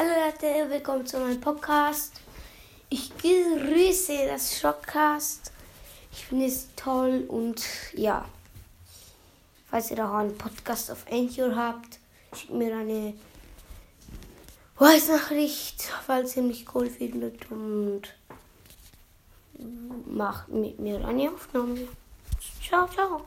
Hallo Leute, willkommen zu meinem Podcast. Ich grüße das Shockcast. Ich finde es toll und ja, falls ihr auch einen Podcast auf Anchor habt, schickt mir eine Voice-Nachricht, falls ihr mich cool findet und macht mit mir eine Aufnahme. Ciao, ciao.